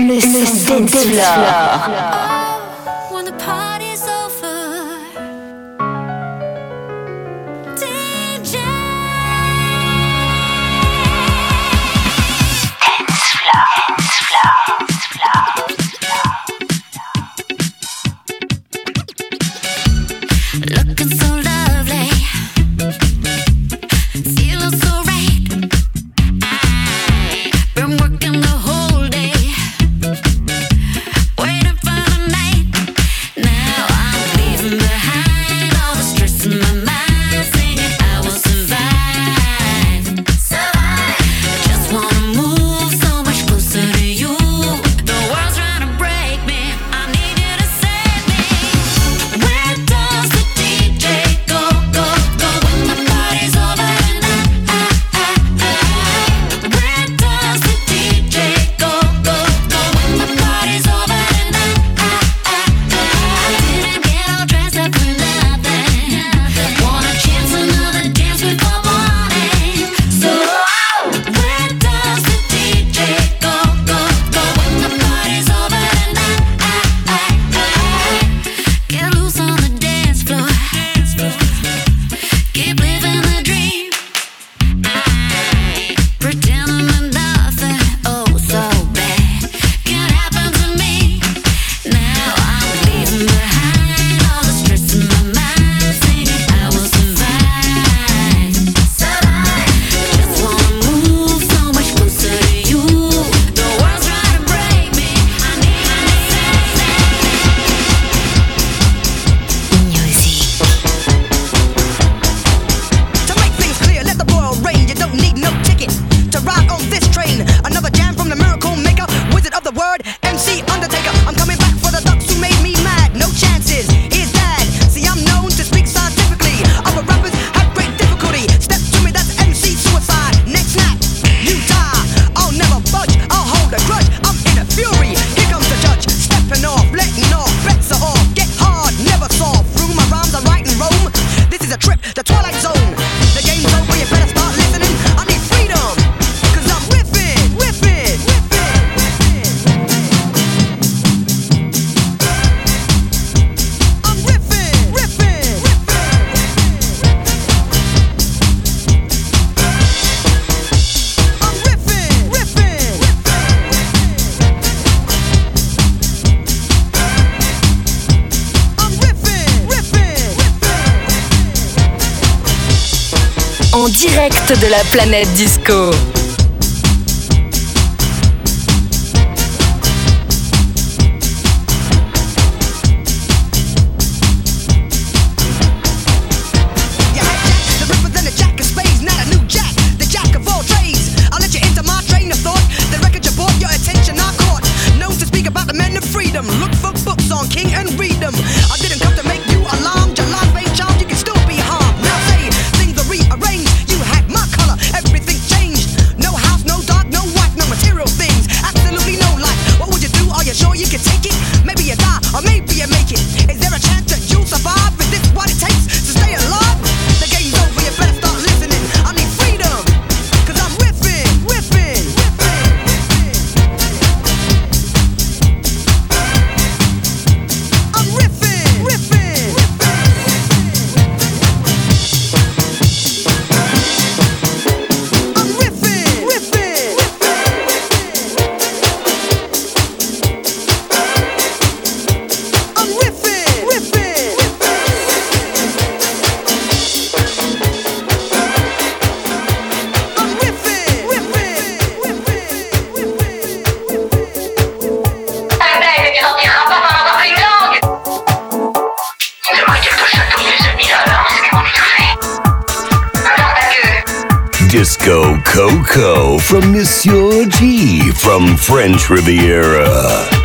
Le, le Floor. de la planète disco. Riviera.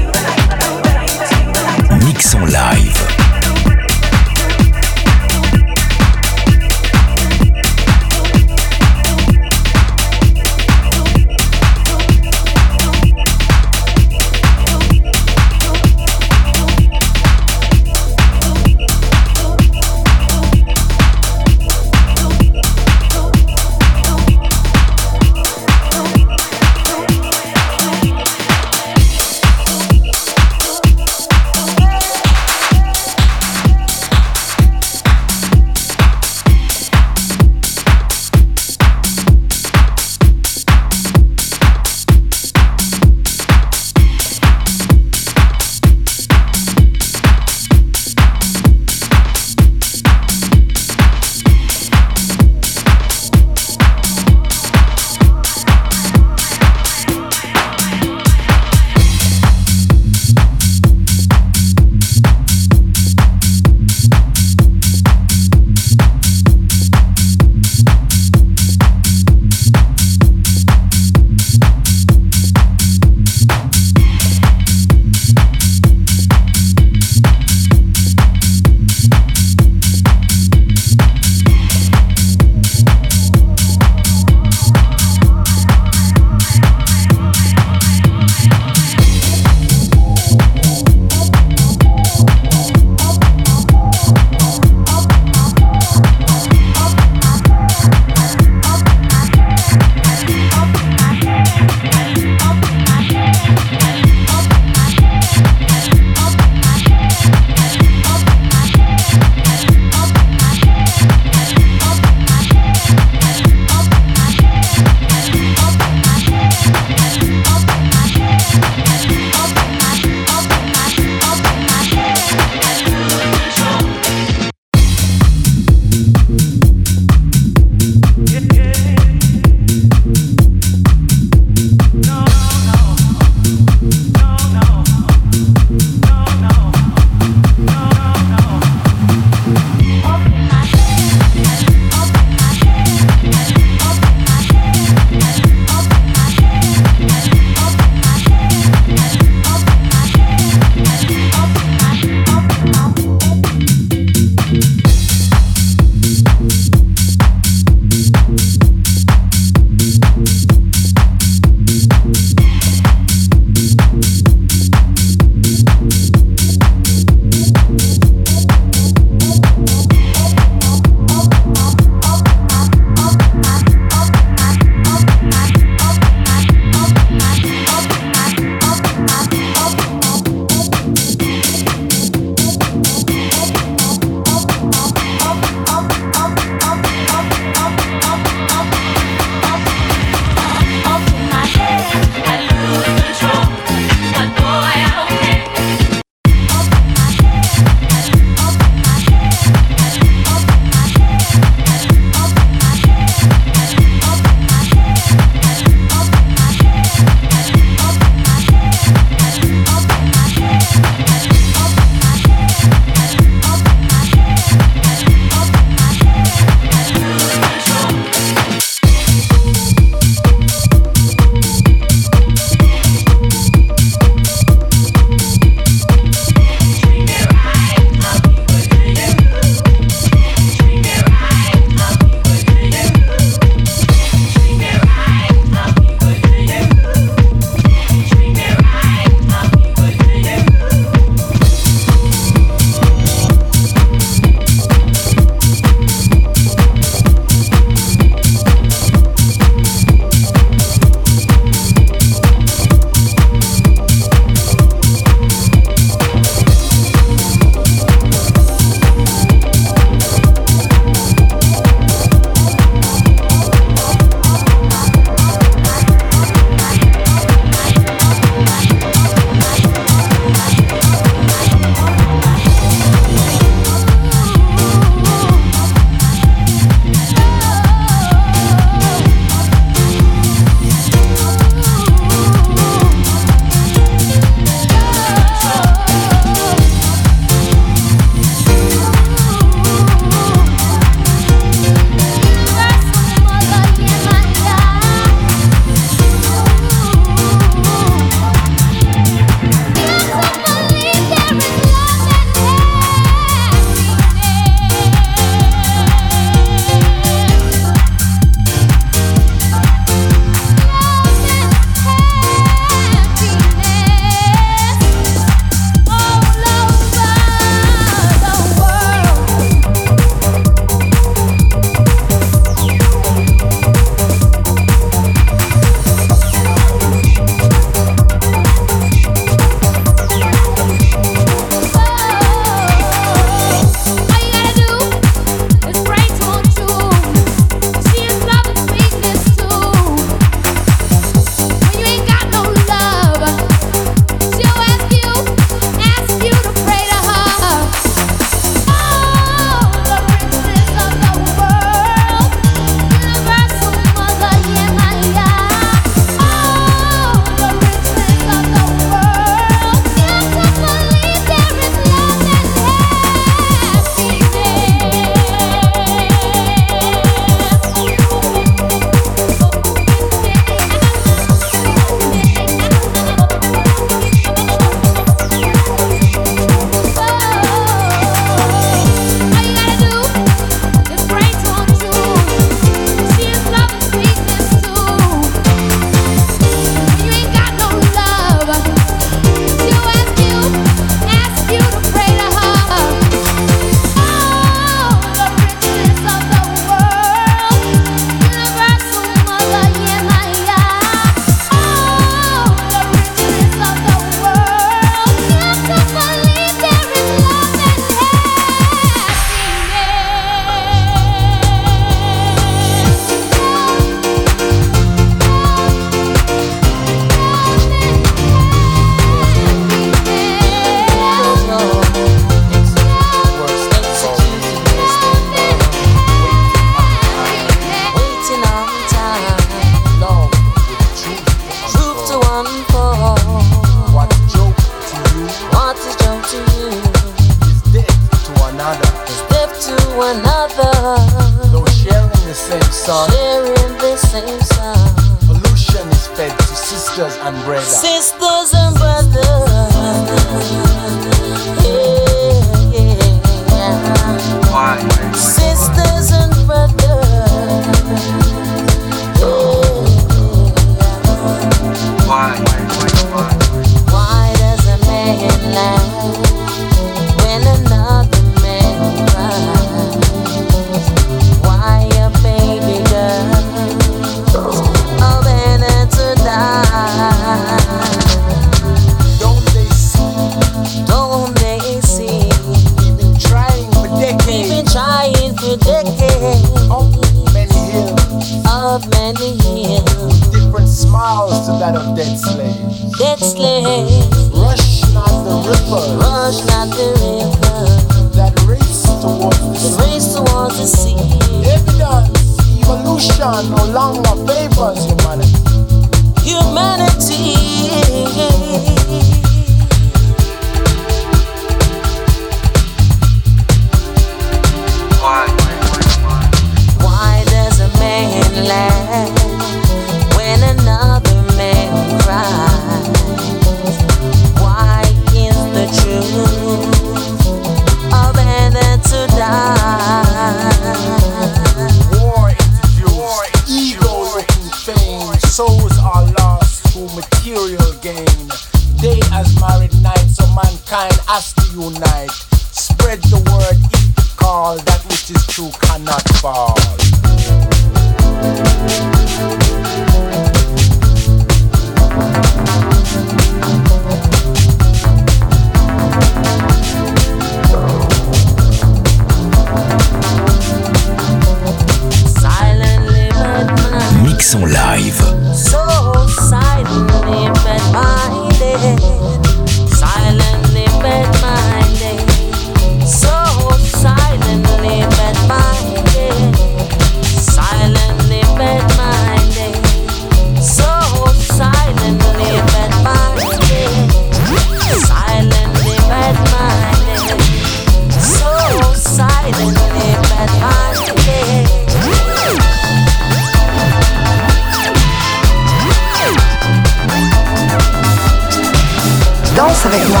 Danse avec moi.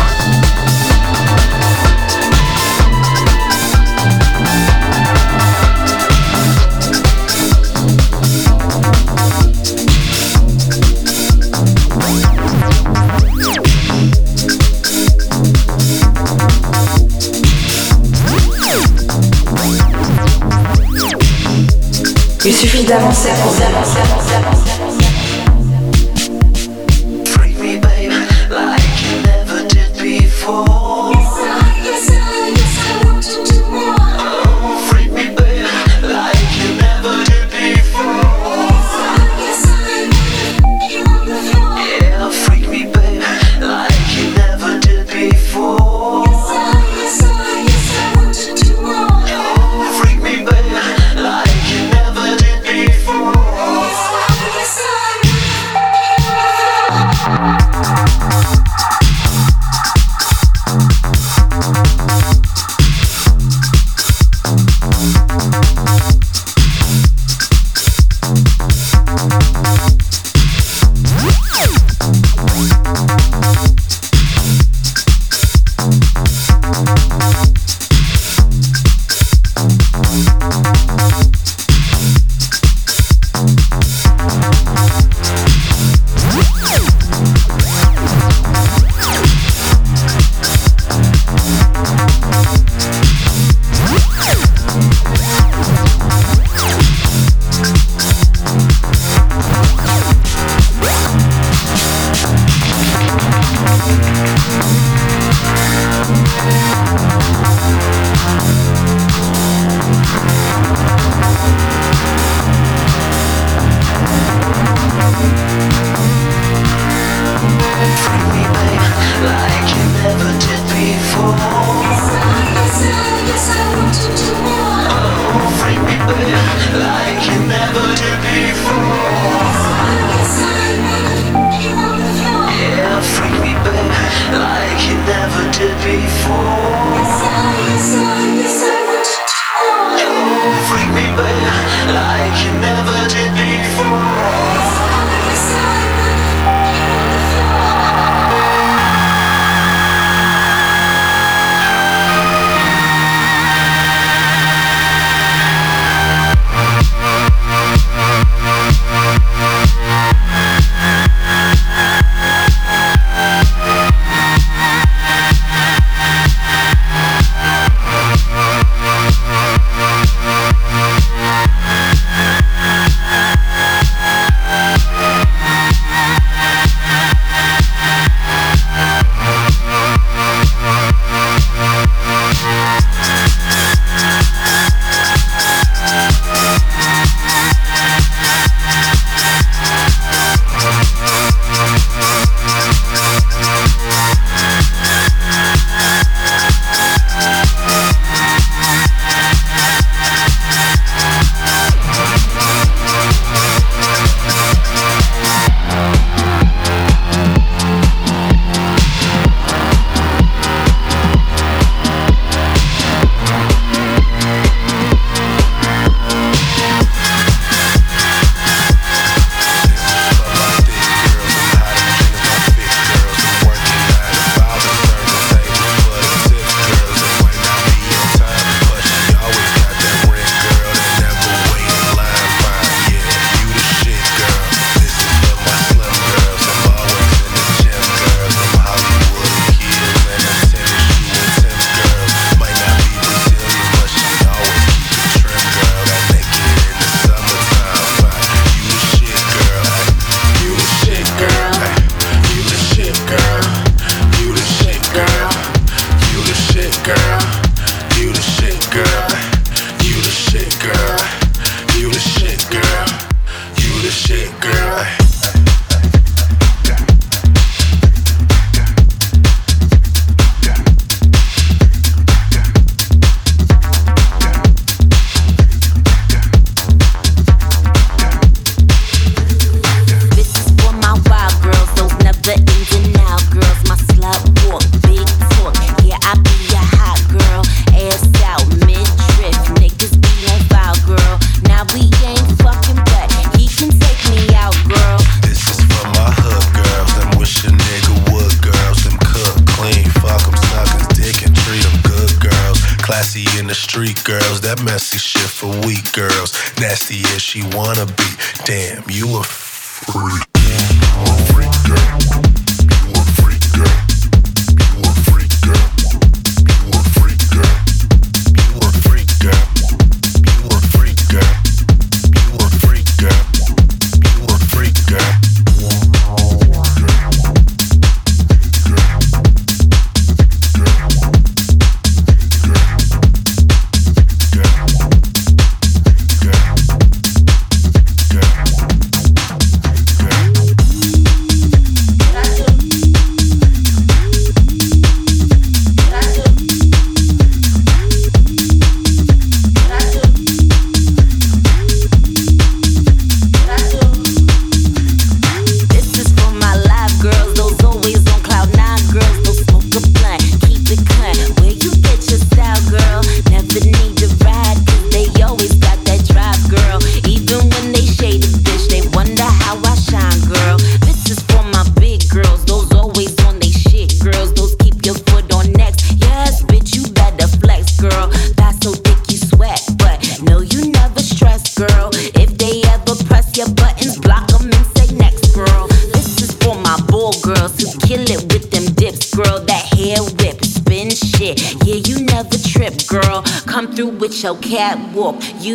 Il suffit d'avancer, avancer, avancer, avancer, avancer.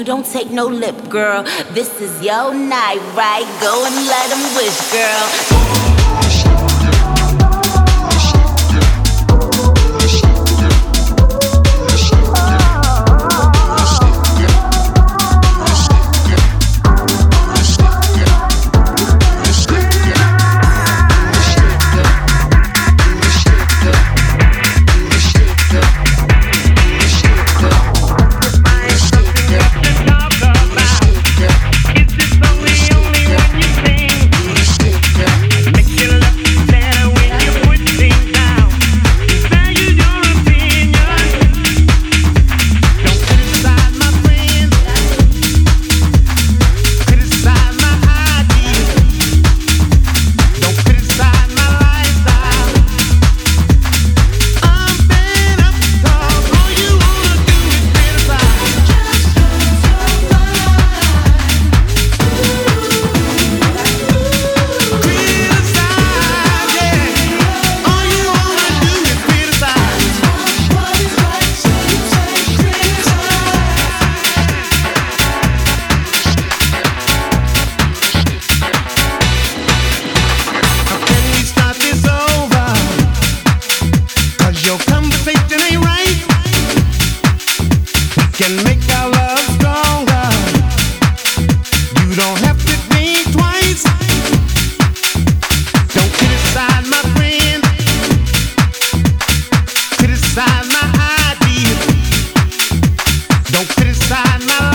You don't take no lip, girl. This is your night, right? Go and let them wish, girl. Trisana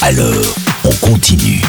alors on continue.